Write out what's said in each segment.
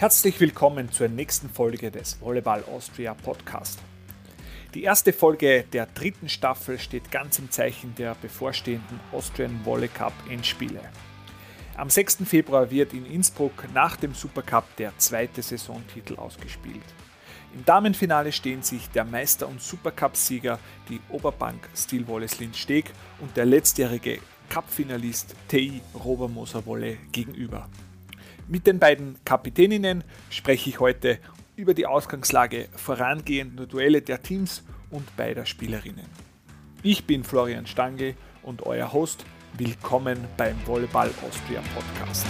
Herzlich willkommen zur nächsten Folge des Volleyball Austria Podcast. Die erste Folge der dritten Staffel steht ganz im Zeichen der bevorstehenden Austrian Volley Cup Endspiele. Am 6. Februar wird in Innsbruck nach dem Supercup der zweite Saisontitel ausgespielt. Im Damenfinale stehen sich der Meister- und Supercup-Sieger, die Oberbank Stilwolles Lindsteg und der letztjährige Cup-Finalist TI Robermoser Wolle gegenüber. Mit den beiden Kapitäninnen spreche ich heute über die Ausgangslage vorangehender Duelle der Teams und beider Spielerinnen. Ich bin Florian Stangl und euer Host. Willkommen beim Volleyball Austria Podcast.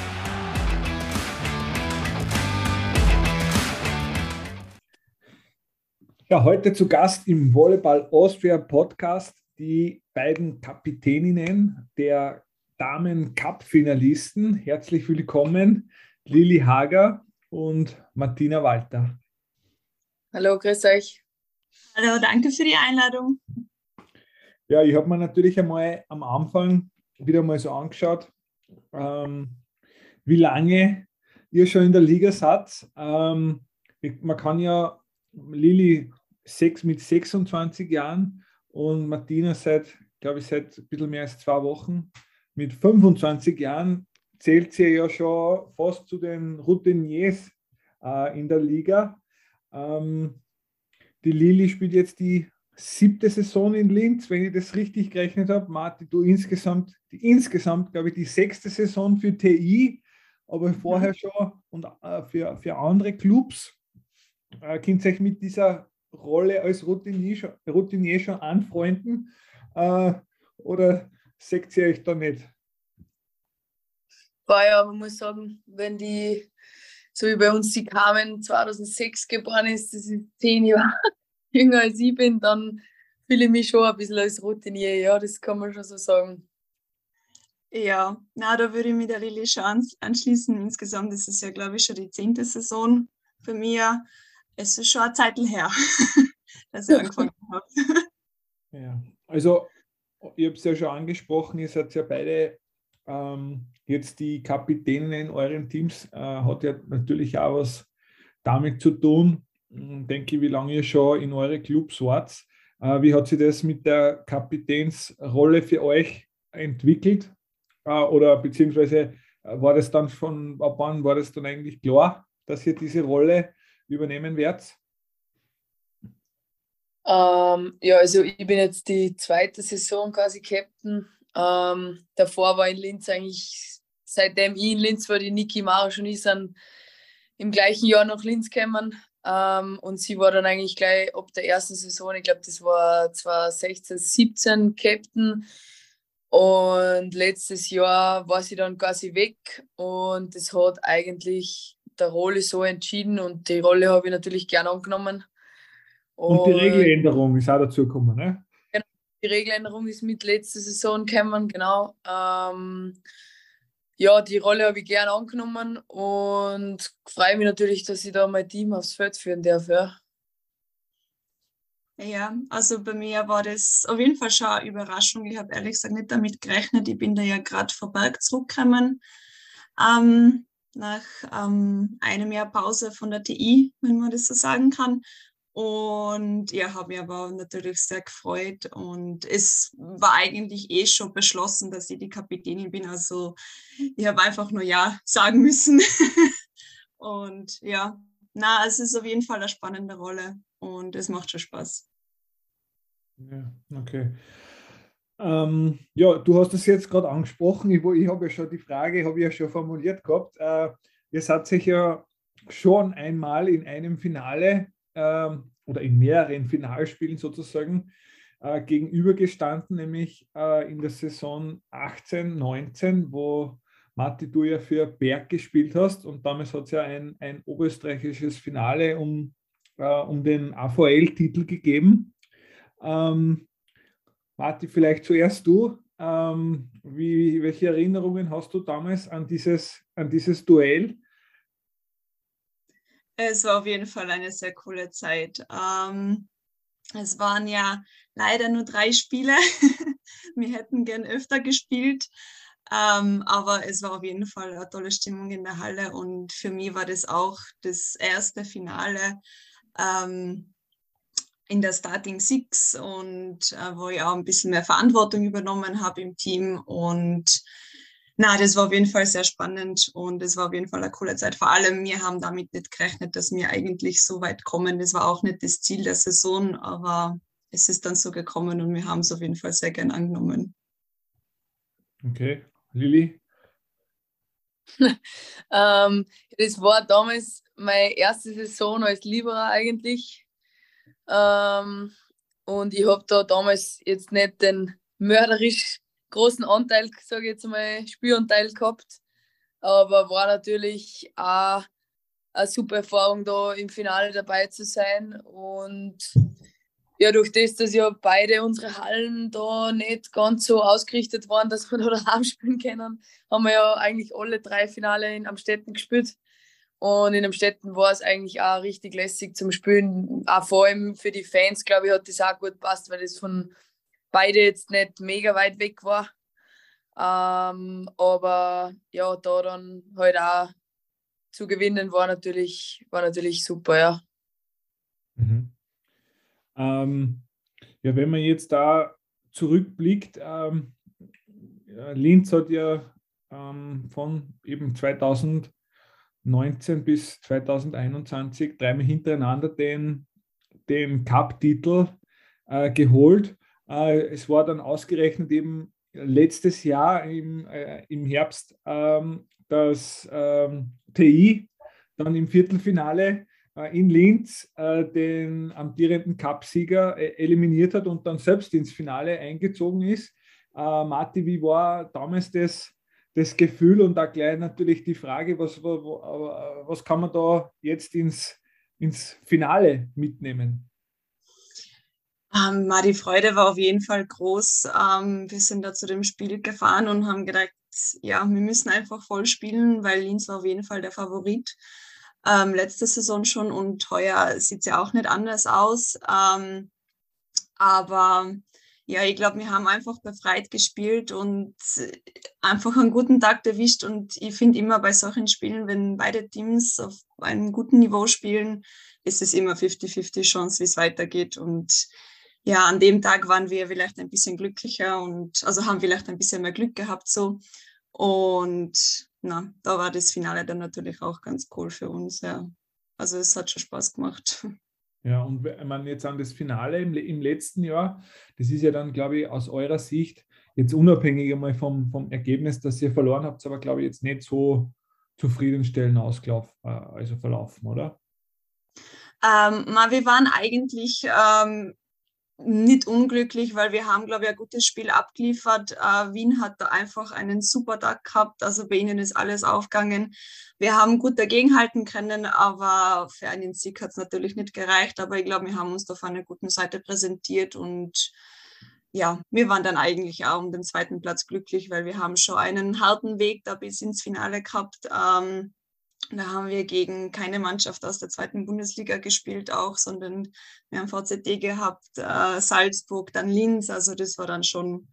Ja, heute zu Gast im Volleyball Austria Podcast die beiden Kapitäninnen der Damen-Cup-Finalisten. Herzlich willkommen, Lili Hager und Martina Walter. Hallo, grüß euch. Hallo, danke für die Einladung. Ja, ich habe mir natürlich einmal am Anfang wieder mal so angeschaut, ähm, wie lange ihr schon in der Liga seid. Ähm, man kann ja Lili sechs, mit 26 Jahren und Martina seit, glaube ich, seit ein bisschen mehr als zwei Wochen mit 25 Jahren zählt sie ja schon fast zu den Routiniers äh, in der Liga. Ähm, die Lili spielt jetzt die siebte Saison in Linz, wenn ich das richtig gerechnet habe. Marti, du insgesamt, die, insgesamt, glaube ich, die sechste Saison für TI, aber vorher schon und äh, für, für andere Clubs. Äh, könnt ihr euch mit dieser Rolle als Routinier schon, Routinier schon anfreunden? Äh, oder seht ihr euch da nicht? Boah, ja, man muss sagen, wenn die, so wie bei uns die Carmen 2006 geboren ist, das ist zehn Jahre jünger als ich bin, dann fühle ich mich schon ein bisschen als Routinier, ja, das kann man schon so sagen. Ja, na, da würde ich mich der Lilly schon anschließen. Insgesamt ist es ja, glaube ich, schon die zehnte Saison für mich. Es ist schon eine Zeit her, dass ich angefangen habe. Ja, also ich habe es ja schon angesprochen, ihr seid ja beide ähm, jetzt die Kapitänin in euren Teams äh, hat ja natürlich auch was damit zu tun, hm, denke ich, wie lange ihr schon in eure Clubs wart. Äh, wie hat sich das mit der Kapitänsrolle für euch entwickelt? Äh, oder beziehungsweise äh, war das dann von, ab wann war das dann eigentlich klar, dass ihr diese Rolle übernehmen werdet? Ähm, ja, also ich bin jetzt die zweite Saison quasi Captain. Ähm, davor war in Linz eigentlich seitdem ich in Linz war, die Niki Marusch und ich sind im gleichen Jahr nach Linz gekommen. Ähm, und sie war dann eigentlich gleich ab der ersten Saison, ich glaube, das war 2016, 17 Captain. Und letztes Jahr war sie dann quasi weg und das hat eigentlich der Rolle so entschieden und die Rolle habe ich natürlich gern angenommen. Und, und die Regeländerung ist auch dazu gekommen, ne? Genau, die Regeländerung ist mit letzter Saison gekommen, genau. Ähm, ja, die Rolle habe ich gern angenommen und freue mich natürlich, dass ich da mein Team aufs Feld führen darf. Ja. Ja, also bei mir war das auf jeden Fall schon eine Überraschung. Ich habe ehrlich gesagt nicht damit gerechnet. Ich bin da ja gerade vor Berg zurückgekommen. Ähm, nach ähm, einem Jahr Pause von der TI, wenn man das so sagen kann. Und ja, habe mich aber natürlich sehr gefreut. Und es war eigentlich eh schon beschlossen, dass ich die Kapitänin bin. Also ich habe einfach nur Ja sagen müssen. und ja, na, es ist auf jeden Fall eine spannende Rolle und es macht schon Spaß. Ja, okay. Ähm, ja, du hast es jetzt gerade angesprochen. Ich, ich habe ja schon die Frage, habe ich ja schon formuliert gehabt. Äh, ihr seid sich ja schon einmal in einem Finale oder in mehreren Finalspielen sozusagen äh, gegenübergestanden, nämlich äh, in der Saison 18, 19, wo Matti, du ja für Berg gespielt hast und damals hat es ja ein, ein oberösterreichisches Finale um, äh, um den AVL-Titel gegeben. Ähm, Matti, vielleicht zuerst du. Ähm, wie, welche Erinnerungen hast du damals an dieses, an dieses Duell? Es war auf jeden Fall eine sehr coole Zeit. Ähm, es waren ja leider nur drei Spiele. Wir hätten gern öfter gespielt. Ähm, aber es war auf jeden Fall eine tolle Stimmung in der Halle und für mich war das auch das erste Finale ähm, in der Starting Six und äh, wo ich auch ein bisschen mehr Verantwortung übernommen habe im Team und na, das war auf jeden Fall sehr spannend und es war auf jeden Fall eine coole Zeit. Vor allem, wir haben damit nicht gerechnet, dass wir eigentlich so weit kommen. Das war auch nicht das Ziel der Saison, aber es ist dann so gekommen und wir haben es auf jeden Fall sehr gern angenommen. Okay, Lili? ähm, das war damals meine erste Saison als Libera eigentlich. Ähm, und ich habe da damals jetzt nicht den mörderisch großen Anteil, sage ich jetzt mal, Spielanteil gehabt. Aber war natürlich auch eine super Erfahrung, da im Finale dabei zu sein. Und ja, durch das, dass ja beide unsere Hallen da nicht ganz so ausgerichtet waren, dass wir da daheim spielen können, haben wir ja eigentlich alle drei Finale in Amstetten gespielt. Und in Amstetten war es eigentlich auch richtig lässig zum Spielen. Auch vor allem für die Fans, glaube ich, hat das auch gut gepasst, weil das von beide jetzt nicht mega weit weg war. Ähm, aber ja, da dann halt auch zu gewinnen war natürlich, war natürlich super, ja. Mhm. Ähm, ja, wenn man jetzt da zurückblickt, ähm, Linz hat ja ähm, von eben 2019 bis 2021 dreimal hintereinander den, den Cup-Titel äh, geholt. Äh, es war dann ausgerechnet eben letztes Jahr im, äh, im Herbst ähm, das ähm, TI dann im Viertelfinale äh, in Linz äh, den amtierenden Cupsieger äh, eliminiert hat und dann selbst ins Finale eingezogen ist. Äh, Marti, wie war damals das, das Gefühl und da gleich natürlich die Frage, was, was, was kann man da jetzt ins, ins Finale mitnehmen? Ähm, die Freude war auf jeden Fall groß. Ähm, wir sind da zu dem Spiel gefahren und haben gedacht, ja, wir müssen einfach voll spielen, weil Linz war auf jeden Fall der Favorit. Ähm, letzte Saison schon und heuer sieht es ja auch nicht anders aus. Ähm, aber ja, ich glaube, wir haben einfach befreit gespielt und einfach einen guten Tag erwischt. Und ich finde immer bei solchen Spielen, wenn beide Teams auf einem guten Niveau spielen, ist es immer 50-50 Chance, wie es weitergeht. Und ja, an dem Tag waren wir vielleicht ein bisschen glücklicher und also haben vielleicht ein bisschen mehr Glück gehabt so. Und na, da war das Finale dann natürlich auch ganz cool für uns, ja. Also es hat schon Spaß gemacht. Ja, und wenn man jetzt an das Finale im, im letzten Jahr, das ist ja dann, glaube ich, aus eurer Sicht, jetzt unabhängig einmal vom, vom Ergebnis, dass ihr verloren habt, aber glaube ich jetzt nicht so zufriedenstellend ausgelaufen, äh, also verlaufen, oder? Ähm, wir waren eigentlich ähm, nicht unglücklich, weil wir haben, glaube ich, ein gutes Spiel abgeliefert. Äh, Wien hat da einfach einen super Tag gehabt. Also bei ihnen ist alles aufgegangen. Wir haben gut dagegenhalten können, aber für einen Sieg hat es natürlich nicht gereicht. Aber ich glaube, wir haben uns da auf einer guten Seite präsentiert und ja, wir waren dann eigentlich auch um den zweiten Platz glücklich, weil wir haben schon einen harten Weg da bis ins Finale gehabt. Ähm, da haben wir gegen keine Mannschaft aus der zweiten Bundesliga gespielt auch, sondern wir haben VZD gehabt, äh, Salzburg, dann Linz. Also das war dann schon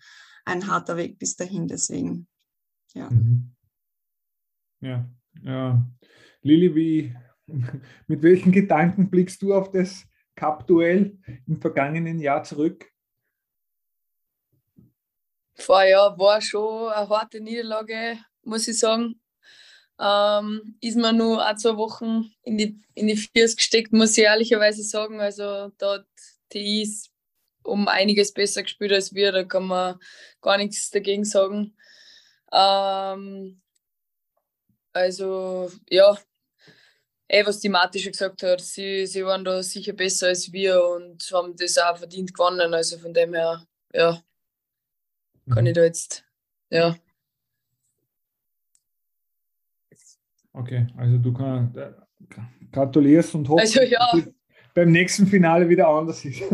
ein harter Weg bis dahin. Deswegen, ja. Mhm. Ja, ja. Lili, wie, mit welchen Gedanken blickst du auf das Cup-Duell im vergangenen Jahr zurück? Vorher war schon eine harte Niederlage, muss ich sagen ähm, ist mir nur ein, zwei Wochen in die, in die Füße gesteckt, muss ich ehrlicherweise sagen. Also dort TI ist um einiges besser gespielt als wir, da kann man gar nichts dagegen sagen. Ähm, also ja, eh, was die Mati schon gesagt hat, sie, sie waren da sicher besser als wir und haben das auch verdient gewonnen. Also von dem her, ja, kann mhm. ich da jetzt, ja. Okay, also du kannst, äh, gratulierst und hoffst, also, ja. dass beim nächsten Finale wieder anders ist. ja,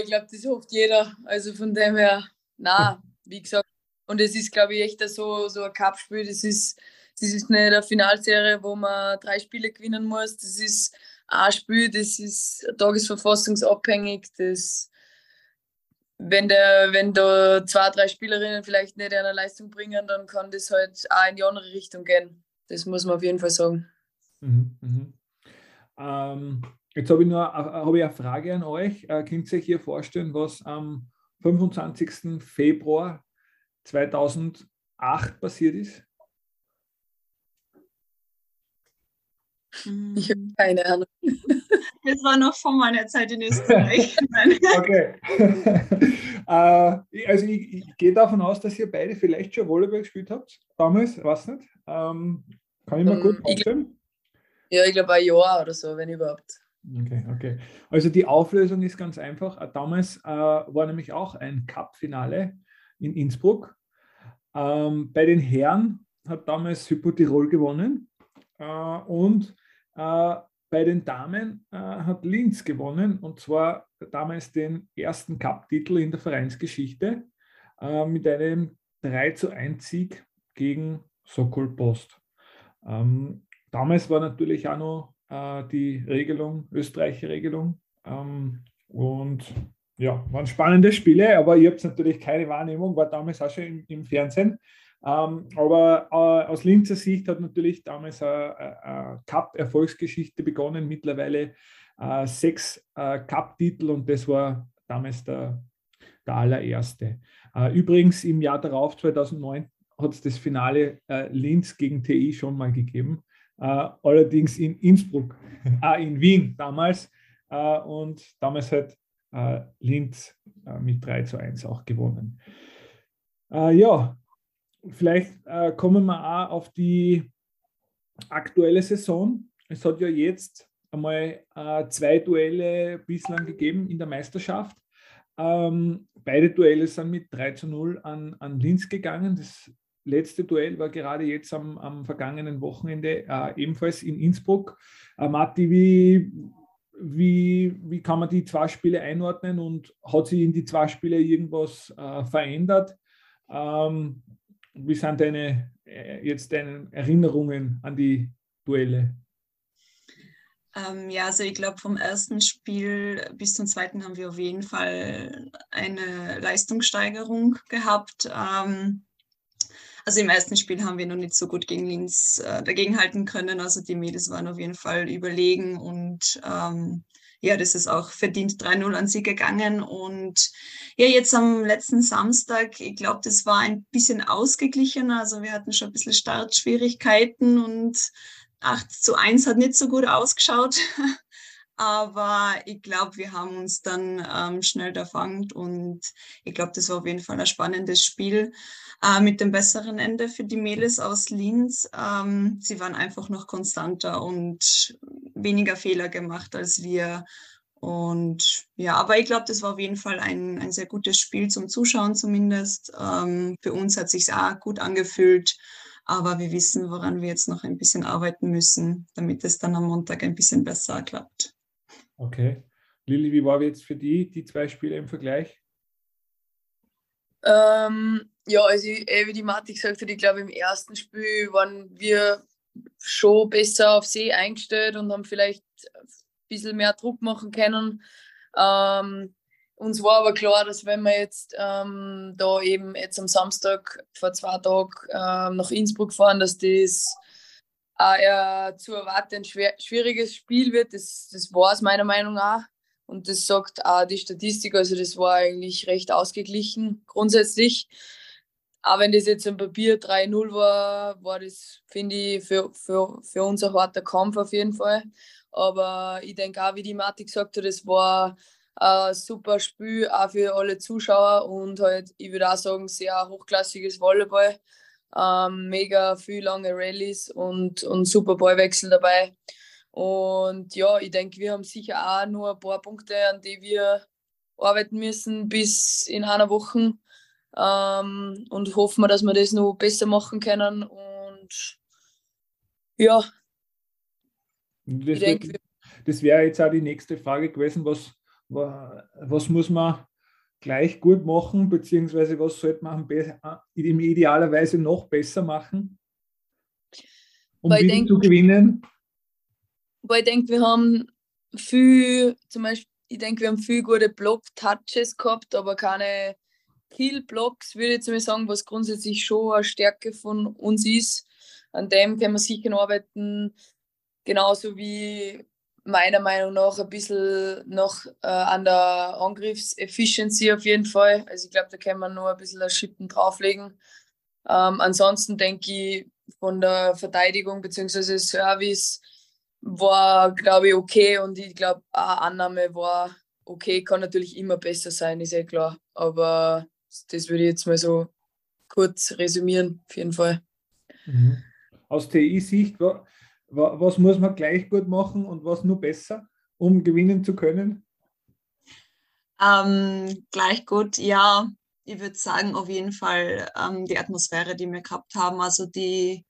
ich glaube, das hofft jeder. Also von dem her, na, wie gesagt, und es ist, glaube ich, echt so, so ein Cup-Spiel. Das ist, das ist nicht eine Finalserie, wo man drei Spiele gewinnen muss. Das ist ein Spiel, das ist tagesverfassungsabhängig. Das wenn, der, wenn da zwei, drei Spielerinnen vielleicht nicht eine Leistung bringen, dann kann das halt auch in die andere Richtung gehen. Das muss man auf jeden Fall sagen. Mhm, mh. ähm, jetzt habe ich noch hab ich eine Frage an euch. Äh, könnt ihr euch hier vorstellen, was am 25. Februar 2008 passiert ist? Ich habe keine Ahnung. Das war noch vor meiner Zeit in Österreich. okay. äh, also ich, ich, gehe davon aus, dass ihr beide vielleicht schon Volleyball gespielt habt. Damals, weiß nicht. Ähm, kann ich mir um, gut vorstellen. ja, ich glaube ein Jahr oder so, wenn überhaupt. Okay, okay. Also die Auflösung ist ganz einfach. Äh, damals äh, war nämlich auch ein Cup-Finale in Innsbruck. Ähm, bei den Herren hat damals Hypo Tirol gewonnen äh, und äh, bei den Damen äh, hat Linz gewonnen und zwar damals den ersten Cup-Titel in der Vereinsgeschichte äh, mit einem 3 zu 1 Sieg gegen Sokol Post. Ähm, damals war natürlich auch noch äh, die Regelung, österreichische Regelung. Ähm, und ja, waren spannende Spiele, aber ihr habt natürlich keine Wahrnehmung, war damals auch schon im, im Fernsehen. Ähm, aber äh, aus Linzer Sicht hat natürlich damals eine, eine Cup-Erfolgsgeschichte begonnen, mittlerweile äh, sechs äh, Cup-Titel und das war damals der, der allererste. Äh, übrigens im Jahr darauf, 2009, hat es das Finale äh, Linz gegen TI schon mal gegeben, äh, allerdings in Innsbruck, in Wien damals und damals hat Linz mit 3 zu 1 auch gewonnen. ja, vielleicht äh, kommen wir auch auf die aktuelle Saison. Es hat ja jetzt einmal äh, zwei Duelle bislang gegeben in der Meisterschaft. Ähm, beide Duelle sind mit 3 zu 0 an, an Linz gegangen. Das letzte Duell war gerade jetzt am, am vergangenen Wochenende äh, ebenfalls in Innsbruck. Äh, Matti, wie, wie, wie kann man die zwei Spiele einordnen und hat sich in die zwei Spiele irgendwas äh, verändert? Ähm, wie sind deine äh, jetzt deine Erinnerungen an die Duelle? Ähm, ja, also ich glaube, vom ersten Spiel bis zum zweiten haben wir auf jeden Fall eine Leistungssteigerung gehabt. Ähm, also im ersten Spiel haben wir noch nicht so gut gegen Linz äh, dagegenhalten können. Also die Mädels waren auf jeden Fall überlegen und ähm, ja, das ist auch verdient 3-0 an sie gegangen. Und ja, jetzt am letzten Samstag, ich glaube, das war ein bisschen ausgeglichener. Also wir hatten schon ein bisschen Startschwierigkeiten und 8 zu 1 hat nicht so gut ausgeschaut. Aber ich glaube, wir haben uns dann ähm, schnell erfangt und ich glaube, das war auf jeden Fall ein spannendes Spiel äh, mit dem besseren Ende für die Mädels aus Linz. Ähm, sie waren einfach noch konstanter und weniger Fehler gemacht als wir. Und ja, aber ich glaube, das war auf jeden Fall ein, ein sehr gutes Spiel zum Zuschauen zumindest. Ähm, für uns hat sich auch gut angefühlt. Aber wir wissen, woran wir jetzt noch ein bisschen arbeiten müssen, damit es dann am Montag ein bisschen besser klappt. Okay. Lilly, wie war jetzt für die, die zwei Spiele im Vergleich? Ähm, ja, also wie die Mati gesagt hat, ich glaube, im ersten Spiel waren wir schon besser auf See eingestellt und haben vielleicht ein bisschen mehr Druck machen können. Ähm, uns war aber klar, dass wenn wir jetzt ähm, da eben jetzt am Samstag vor zwei Tagen ähm, nach Innsbruck fahren, dass das ein zu erwarten schwieriges Spiel wird. Das, das war es meiner Meinung nach. Und das sagt auch die Statistik. Also das war eigentlich recht ausgeglichen grundsätzlich. Auch wenn das jetzt im Papier 3-0 war, war das, finde ich, für, für, für uns ein harter Kampf auf jeden Fall. Aber ich denke auch, wie die Mati gesagt hat, das war ein super Spiel, auch für alle Zuschauer und halt, ich würde auch sagen, sehr hochklassiges Volleyball ähm, mega viel lange Rallyes und, und super Ballwechsel dabei. Und ja, ich denke, wir haben sicher auch nur ein paar Punkte, an die wir arbeiten müssen bis in einer Woche. Ähm, und hoffen wir, dass wir das noch besser machen können. Und ja, das, das wäre jetzt auch die nächste Frage gewesen, was, was muss man gleich gut machen, beziehungsweise was sollte man im idealerweise noch besser machen, um wieder zu gewinnen? Weil ich denke, wir haben viel, zum Beispiel ich denke, wir haben viele gute Block-Touches gehabt, aber keine Kill-Blocks, würde ich jetzt mal sagen, was grundsätzlich schon eine Stärke von uns ist. An dem können wir sicher arbeiten. Genauso wie meiner Meinung nach ein bisschen noch äh, an der Angriffsefficiency auf jeden Fall. Also ich glaube, da kann man nur ein bisschen das Schippen drauflegen. Ähm, ansonsten denke ich, von der Verteidigung bzw. Service war, glaube ich, okay und ich glaube, eine Annahme war okay, kann natürlich immer besser sein, ist eh klar. Aber das würde ich jetzt mal so kurz resümieren, auf jeden Fall. Mhm. Aus TI-Sicht, was muss man gleich gut machen und was nur besser, um gewinnen zu können? Ähm, gleich gut, ja. Ich würde sagen, auf jeden Fall ähm, die Atmosphäre, die wir gehabt haben. Also die,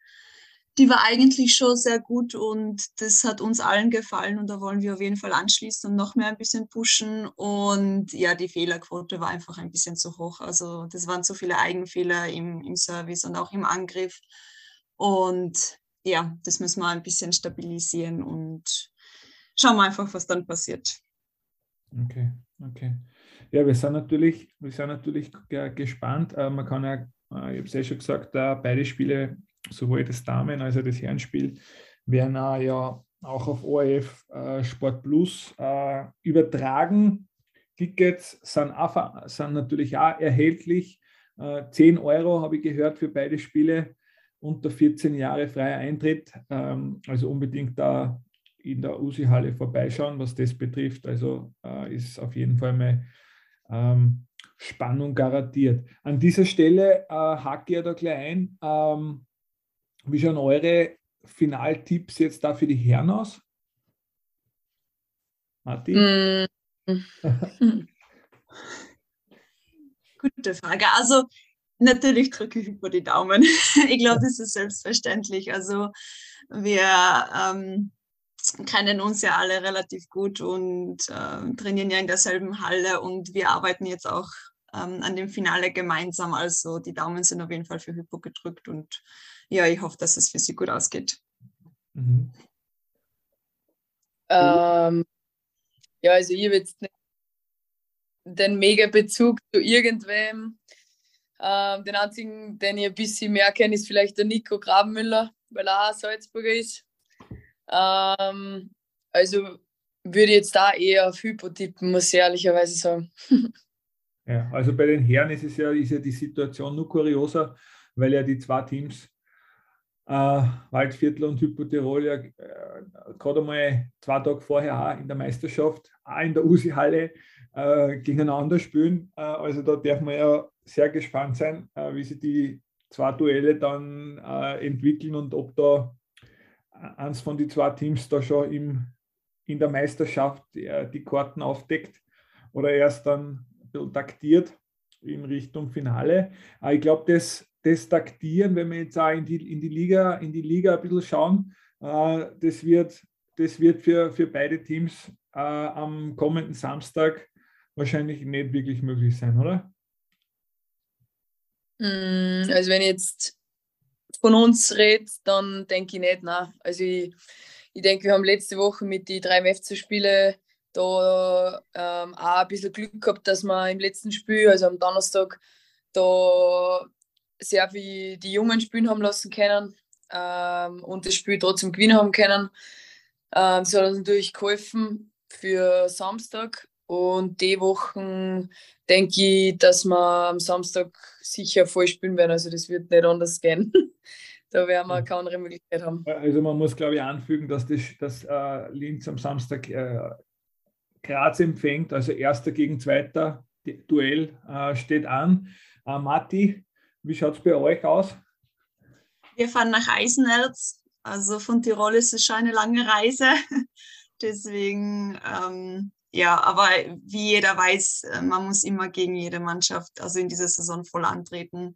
die war eigentlich schon sehr gut und das hat uns allen gefallen und da wollen wir auf jeden Fall anschließen und noch mehr ein bisschen pushen. Und ja, die Fehlerquote war einfach ein bisschen zu hoch. Also das waren zu viele Eigenfehler im, im Service und auch im Angriff. Und ja, das müssen wir ein bisschen stabilisieren und schauen wir einfach, was dann passiert. Okay, okay. Ja, wir sind natürlich, wir sind natürlich gespannt. Äh, man kann ja, äh, ich habe es ja schon gesagt, beide Spiele sowohl das Damen- als auch das Herrenspiel werden ja auch auf ORF äh, Sport Plus äh, übertragen. Tickets sind, auch, sind natürlich auch erhältlich. Äh, 10 Euro habe ich gehört für beide Spiele, unter 14 Jahre freier Eintritt. Ähm, also unbedingt da in der USI-Halle vorbeischauen, was das betrifft. Also äh, ist auf jeden Fall mal ähm, Spannung garantiert. An dieser Stelle äh, hake ich ja da gleich ein. Ähm, wie schauen eure Finaltipps jetzt da für die Herren aus? Martin? Mm. Gute Frage. Also natürlich drücke ich über die Daumen. ich glaube, das ist selbstverständlich. Also wir ähm, kennen uns ja alle relativ gut und äh, trainieren ja in derselben Halle und wir arbeiten jetzt auch ähm, an dem Finale gemeinsam. Also die Daumen sind auf jeden Fall für Hypo gedrückt und ja, ich hoffe, dass es für sie gut ausgeht. Mhm. Ähm, ja, also ich habe jetzt nicht den mega Bezug zu irgendwem. Ähm, den einzigen, den ich ein bisschen mehr kenne, ist vielleicht der Nico Grabenmüller, weil er auch Salzburger ist. Ähm, also würde ich jetzt da eher auf Hypo tippen, muss ich ehrlicherweise sagen. ja, also bei den Herren ist es ja, ist ja die Situation nur kurioser, weil ja die zwei Teams äh, Waldviertel und Hypotirol ja äh, gerade einmal zwei Tage vorher auch in der Meisterschaft, auch in der USI-Halle äh, gegeneinander spielen. Äh, also da darf man ja sehr gespannt sein, äh, wie sich die zwei Duelle dann äh, entwickeln und ob da eins von den zwei Teams da schon im, in der Meisterschaft die Karten aufdeckt oder erst dann taktiert in Richtung Finale. ich glaube, das das Taktieren, wenn wir jetzt auch in die, in die, Liga, in die Liga ein bisschen schauen, äh, das wird, das wird für, für beide Teams äh, am kommenden Samstag wahrscheinlich nicht wirklich möglich sein, oder? Mm, also wenn ich jetzt von uns rede, dann denke ich nicht, nein. Also ich, ich denke, wir haben letzte Woche mit den drei FC-Spielen da ähm, auch ein bisschen Glück gehabt, dass wir im letzten Spiel, also am Donnerstag, da sehr viel die Jungen spielen haben lassen können ähm, und das Spiel trotzdem gewinnen haben können. Ähm, das hat uns natürlich geholfen für Samstag und die Wochen denke ich, dass wir am Samstag sicher voll spielen werden. Also das wird nicht anders gehen. da werden wir keine andere Möglichkeit haben. Also man muss glaube ich anfügen, dass, das, dass äh, Linz am Samstag äh, Graz empfängt, also erster gegen zweiter Duell äh, steht an. Äh, Matti, wie schaut es bei euch aus? Wir fahren nach Eisenerz. Also von Tirol ist es schon eine lange Reise. Deswegen, ähm, ja, aber wie jeder weiß, äh, man muss immer gegen jede Mannschaft, also in dieser Saison voll antreten.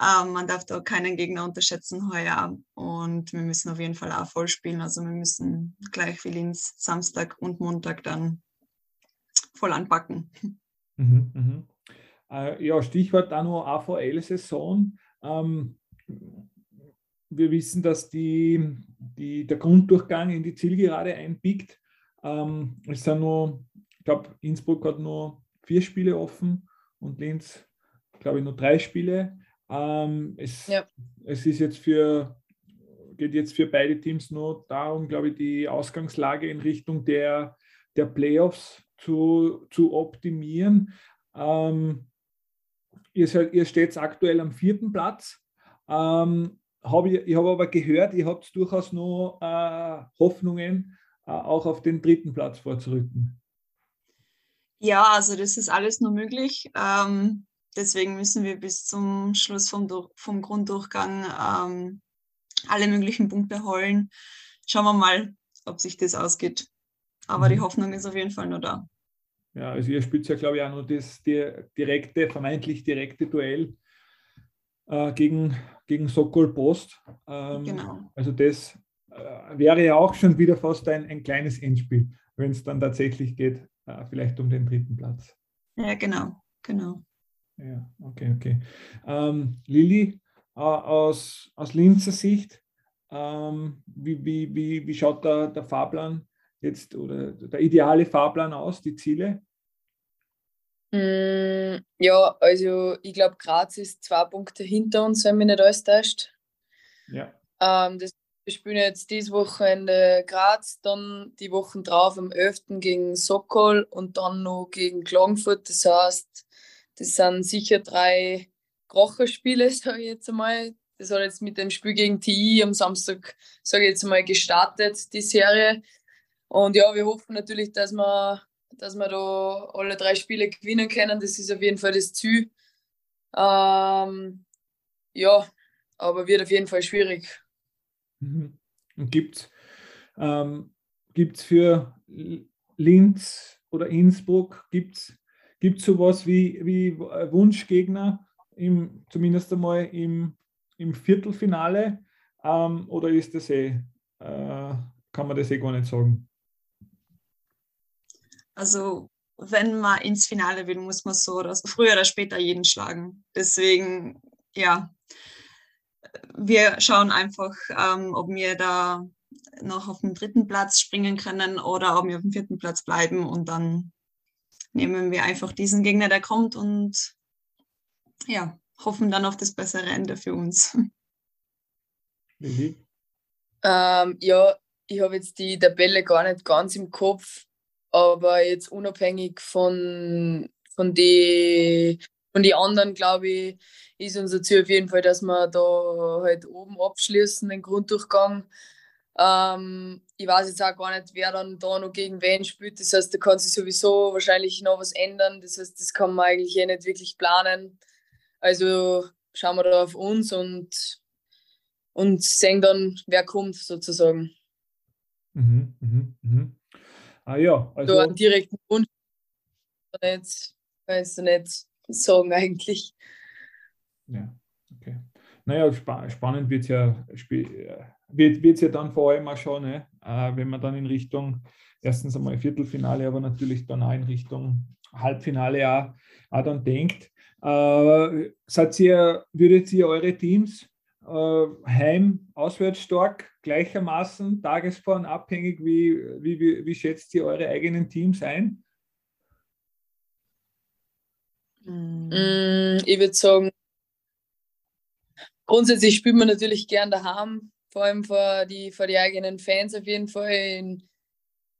Ähm, man darf da keinen Gegner unterschätzen heuer und wir müssen auf jeden Fall auch voll spielen. Also wir müssen gleich wie Linz Samstag und Montag dann voll anpacken. Mhm, mh. Äh, ja, Stichwort dann noch AVL-Saison. Ähm, wir wissen, dass die, die, der Grunddurchgang in die Zielgerade einbiegt. Ähm, es sind nur glaube, Innsbruck hat nur vier Spiele offen und Linz, glaube ich, nur drei Spiele. Ähm, es, ja. es ist jetzt für, geht jetzt für beide Teams nur darum, glaube ich, die Ausgangslage in Richtung der, der Playoffs zu, zu optimieren. Ähm, ihr, seid, ihr steht aktuell am vierten Platz. Ähm, hab ich ich habe aber gehört, ihr habt durchaus noch äh, Hoffnungen, auch auf den dritten Platz vorzurücken. Ja, also das ist alles nur möglich. Ähm, deswegen müssen wir bis zum Schluss vom, vom Grunddurchgang ähm, alle möglichen Punkte holen. Schauen wir mal, ob sich das ausgeht. Aber mhm. die Hoffnung ist auf jeden Fall nur da. Ja, also ihr spielt ja, glaube ich, auch nur das direkte, vermeintlich direkte Duell äh, gegen, gegen Sokol Post. Ähm, genau. Also das äh, wäre ja auch schon wieder fast ein, ein kleines Endspiel, wenn es dann tatsächlich geht, äh, vielleicht um den dritten Platz. Ja, genau, genau. Ja, okay, okay. Ähm, Lilly, äh, aus, aus Linzer Sicht, ähm, wie, wie, wie, wie schaut der, der Fahrplan jetzt oder der ideale Fahrplan aus, die Ziele? Mm, ja, also ich glaube, Graz ist zwei Punkte hinter uns, wenn mich nicht alles täuscht. Ja. Ähm, das, wir spielen jetzt diese Woche in Graz, dann die Wochen drauf am 11. gegen Sokol und dann noch gegen Klagenfurt. Das heißt, das sind sicher drei Krocherspiele, sage ich jetzt einmal. Das hat jetzt mit dem Spiel gegen TI am Samstag, sage ich jetzt einmal, gestartet, die Serie. Und ja, wir hoffen natürlich, dass wir dass wir da alle drei Spiele gewinnen können. Das ist auf jeden Fall das Ziel. Ähm, ja, aber wird auf jeden Fall schwierig. Mhm. Und gibt es ähm, gibt's für Linz oder Innsbruck, gibt es sowas wie, wie Wunschgegner, im, zumindest einmal im, im Viertelfinale? Ähm, oder ist das eh, äh, kann man das eh gar nicht sagen? Also wenn man ins Finale will, muss man so oder so, früher oder später jeden schlagen. Deswegen, ja, wir schauen einfach, ähm, ob wir da noch auf den dritten Platz springen können oder ob wir auf dem vierten Platz bleiben und dann nehmen wir einfach diesen Gegner, der kommt und ja, hoffen dann auf das bessere Ende für uns. Mhm. Ähm, ja, ich habe jetzt die Tabelle gar nicht ganz im Kopf. Aber jetzt unabhängig von, von den von die anderen, glaube ich, ist unser Ziel auf jeden Fall, dass wir da halt oben abschließen, den Grunddurchgang. Ähm, ich weiß jetzt auch gar nicht, wer dann da noch gegen wen spielt. Das heißt, da kann sich sowieso wahrscheinlich noch was ändern. Das heißt, das kann man eigentlich eh nicht wirklich planen. Also schauen wir da auf uns und, und sehen dann, wer kommt sozusagen. Mhm, mh, mh. Ah ja, also. So einen direkten Wunsch nicht, kannst du nicht sagen eigentlich. Ja, okay. Naja, spa spannend wird es ja, wird, wird's ja dann vor allem auch schon, ne? äh, wenn man dann in Richtung erstens einmal Viertelfinale, aber natürlich dann auch in Richtung Halbfinale auch, auch dann denkt. Äh, seid ihr, würdet ihr eure Teams äh, heim, auswärts stark, gleichermaßen Tagesform abhängig? Wie, wie, wie, wie schätzt ihr eure eigenen Teams ein? Mm, ich würde sagen, grundsätzlich spielt man natürlich gern daheim, vor allem vor die, vor die eigenen Fans auf jeden Fall.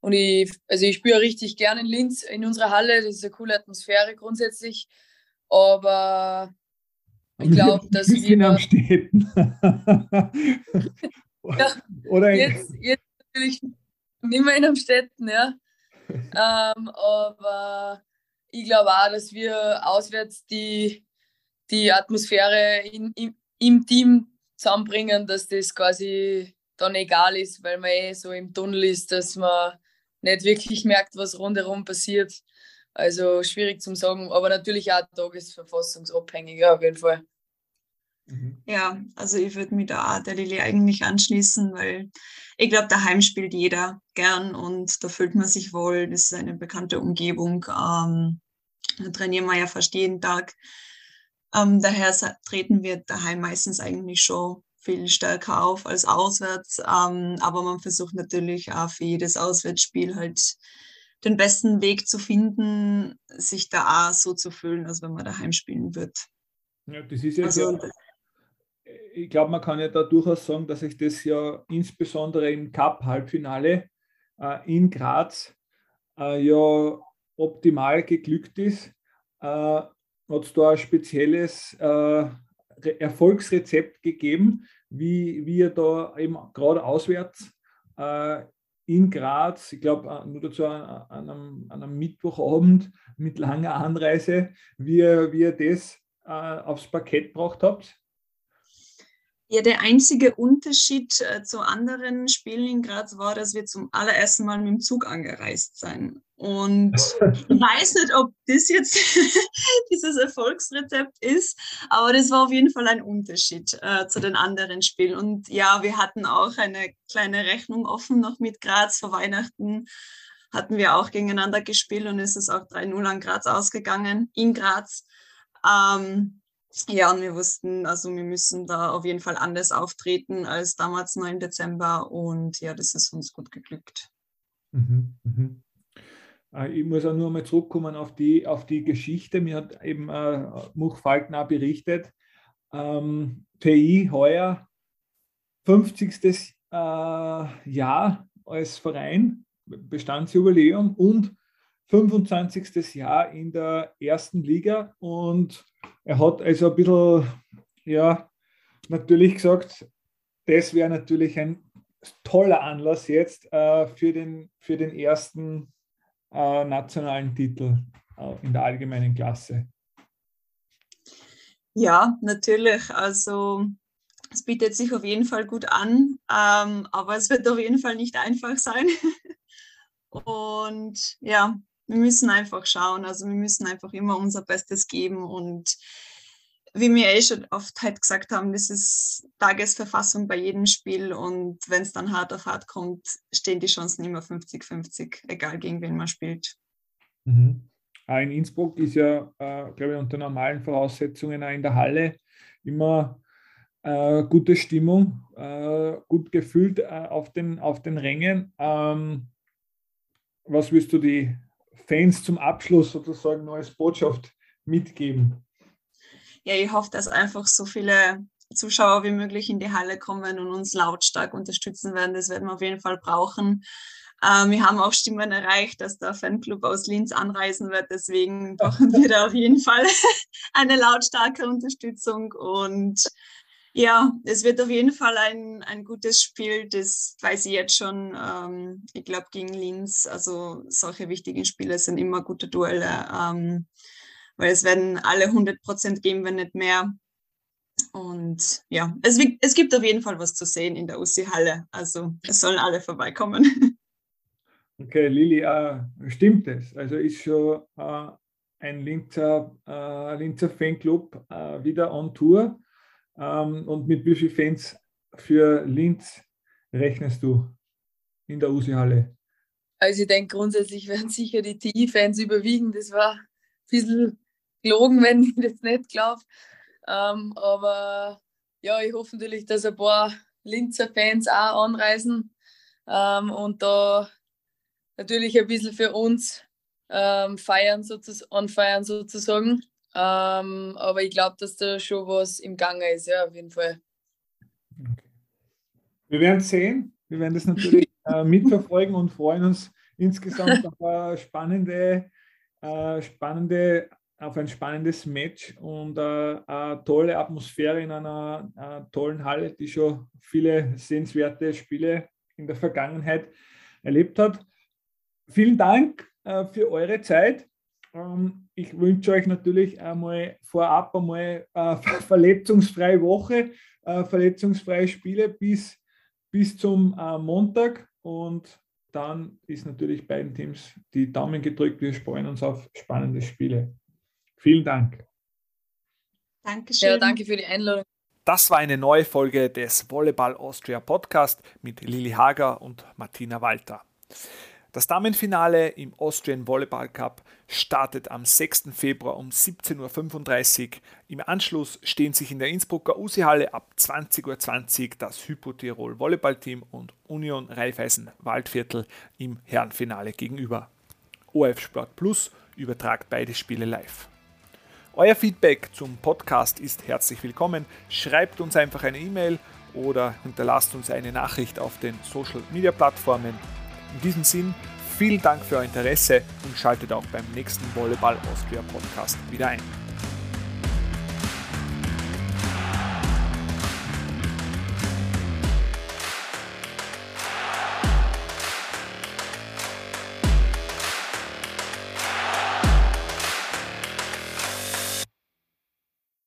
und ich, also ich spiele richtig gern in Linz, in unserer Halle, das ist eine coole Atmosphäre grundsätzlich. Aber ich glaube, dass wir. am Städten. ja, Oder jetzt, jetzt natürlich nicht mehr in am Städten, ja. ähm, aber ich glaube auch, dass wir auswärts die, die Atmosphäre in, im, im Team zusammenbringen, dass das quasi dann egal ist, weil man eh so im Tunnel ist, dass man nicht wirklich merkt, was rundherum passiert. Also schwierig zum sagen, aber natürlich auch tagesverfassungsabhängig, ja, auf jeden Fall. Mhm. Ja, also ich würde mich da der Lilly eigentlich anschließen, weil ich glaube, daheim spielt jeder gern und da fühlt man sich wohl. Das ist eine bekannte Umgebung. Ähm, da trainieren wir ja fast jeden Tag. Ähm, daher treten wir daheim meistens eigentlich schon viel stärker auf als auswärts. Ähm, aber man versucht natürlich auch für jedes Auswärtsspiel halt den besten Weg zu finden, sich da auch so zu fühlen, als wenn man daheim spielen wird. Ja, das ist ja, also, ja ich glaube, man kann ja da durchaus sagen, dass sich das ja insbesondere im Cup-Halbfinale äh, in Graz äh, ja optimal geglückt ist. Äh, Hat es da ein spezielles äh, Erfolgsrezept gegeben, wie wir da eben gerade auswärts äh, in Graz, ich glaube, äh, nur dazu an, an, einem, an, einem, Mittwochabend mit langer Anreise, wie, wie ihr das aufs Parkett gebracht habt? Ja, der einzige Unterschied äh, zu anderen Spielen in Graz war, dass wir zum allerersten Mal mit dem Zug angereist sind. Und ich weiß nicht, ob das jetzt dieses Erfolgsrezept ist, aber das war auf jeden Fall ein Unterschied äh, zu den anderen Spielen. Und ja, wir hatten auch eine kleine Rechnung offen noch mit Graz vor Weihnachten. Hatten wir auch gegeneinander gespielt und es ist auch 3-0 an Graz ausgegangen, in Graz. Ähm, ja, und wir wussten, also wir müssen da auf jeden Fall anders auftreten als damals noch im Dezember und ja, das ist uns gut geglückt. Mhm, mhm. Äh, ich muss auch nur mal zurückkommen auf die, auf die Geschichte. Mir hat eben äh, Much Falkner berichtet, ähm, TI heuer 50. Äh, Jahr als Verein, Bestandsjubiläum und 25. Jahr in der ersten Liga und er hat also ein bisschen, ja, natürlich gesagt, das wäre natürlich ein toller Anlass jetzt äh, für, den, für den ersten äh, nationalen Titel äh, in der allgemeinen Klasse. Ja, natürlich. Also es bietet sich auf jeden Fall gut an, ähm, aber es wird auf jeden Fall nicht einfach sein. Und ja, wir müssen einfach schauen. Also wir müssen einfach immer unser Bestes geben und wie wir eh schon oft halt gesagt haben, das ist Tagesverfassung bei jedem Spiel und wenn es dann hart auf hart kommt, stehen die Chancen immer 50-50, egal gegen wen man spielt. Mhm. In Innsbruck ist ja, äh, glaube ich, unter normalen Voraussetzungen auch in der Halle immer äh, gute Stimmung, äh, gut gefühlt äh, auf, den, auf den Rängen. Ähm, was wirst du die Fans zum Abschluss sozusagen noch als Botschaft mitgeben? Ja, ich hoffe, dass einfach so viele Zuschauer wie möglich in die Halle kommen und uns lautstark unterstützen werden. Das werden wir auf jeden Fall brauchen. Ähm, wir haben auch Stimmen erreicht, dass der Fanclub aus Linz anreisen wird. Deswegen brauchen wir da auf jeden Fall eine lautstarke Unterstützung. Und ja, es wird auf jeden Fall ein, ein gutes Spiel, das weiß ich jetzt schon. Ähm, ich glaube, gegen Linz, also solche wichtigen Spiele sind immer gute Duelle, ähm, weil es werden alle 100 Prozent geben, wenn nicht mehr. Und ja, es, es gibt auf jeden Fall was zu sehen in der UC-Halle. Also es sollen alle vorbeikommen. Okay, Lili, äh, stimmt es? Also ist schon äh, ein Linzer, äh, Linzer Fanclub äh, wieder on Tour. Ähm, und mit wie vielen Fans für Linz rechnest du in der USI-Halle? Also ich denke, grundsätzlich werden sicher die TI-Fans überwiegen. Das war ein bisschen gelogen, wenn ich das nicht glaube. Ähm, aber ja, ich hoffe natürlich, dass ein paar Linzer Fans auch anreisen ähm, und da natürlich ein bisschen für uns ähm, feiern, sozusagen, anfeiern sozusagen. Ähm, aber ich glaube, dass da schon was im Gange ist, ja, auf jeden Fall. Okay. Wir werden sehen. Wir werden das natürlich äh, mitverfolgen und freuen uns insgesamt auf spannende, äh, spannende, auf ein spannendes Match und äh, eine tolle Atmosphäre in einer äh, tollen Halle, die schon viele sehenswerte Spiele in der Vergangenheit erlebt hat. Vielen Dank äh, für eure Zeit. Ähm, ich wünsche euch natürlich einmal vorab einmal eine verletzungsfreie Woche, verletzungsfreie Spiele bis, bis zum äh, Montag und dann ist natürlich beiden Teams die Daumen gedrückt. Wir freuen uns auf spannende Spiele. Vielen Dank. Dankeschön. Ja, danke für die Einladung. Das war eine neue Folge des Volleyball Austria Podcast mit Lili Hager und Martina Walter. Das Damenfinale im Austrian Volleyball Cup startet am 6. Februar um 17.35 Uhr. Im Anschluss stehen sich in der Innsbrucker USI-Halle ab 20.20 Uhr das Hypo-Tirol Volleyballteam und Union Raiffeisen Waldviertel im Herrenfinale gegenüber. OF Sport Plus übertragt beide Spiele live. Euer Feedback zum Podcast ist herzlich willkommen. Schreibt uns einfach eine E-Mail oder hinterlasst uns eine Nachricht auf den Social Media Plattformen. In diesem Sinn, vielen Dank für euer Interesse und schaltet auch beim nächsten Volleyball Austria Podcast wieder ein.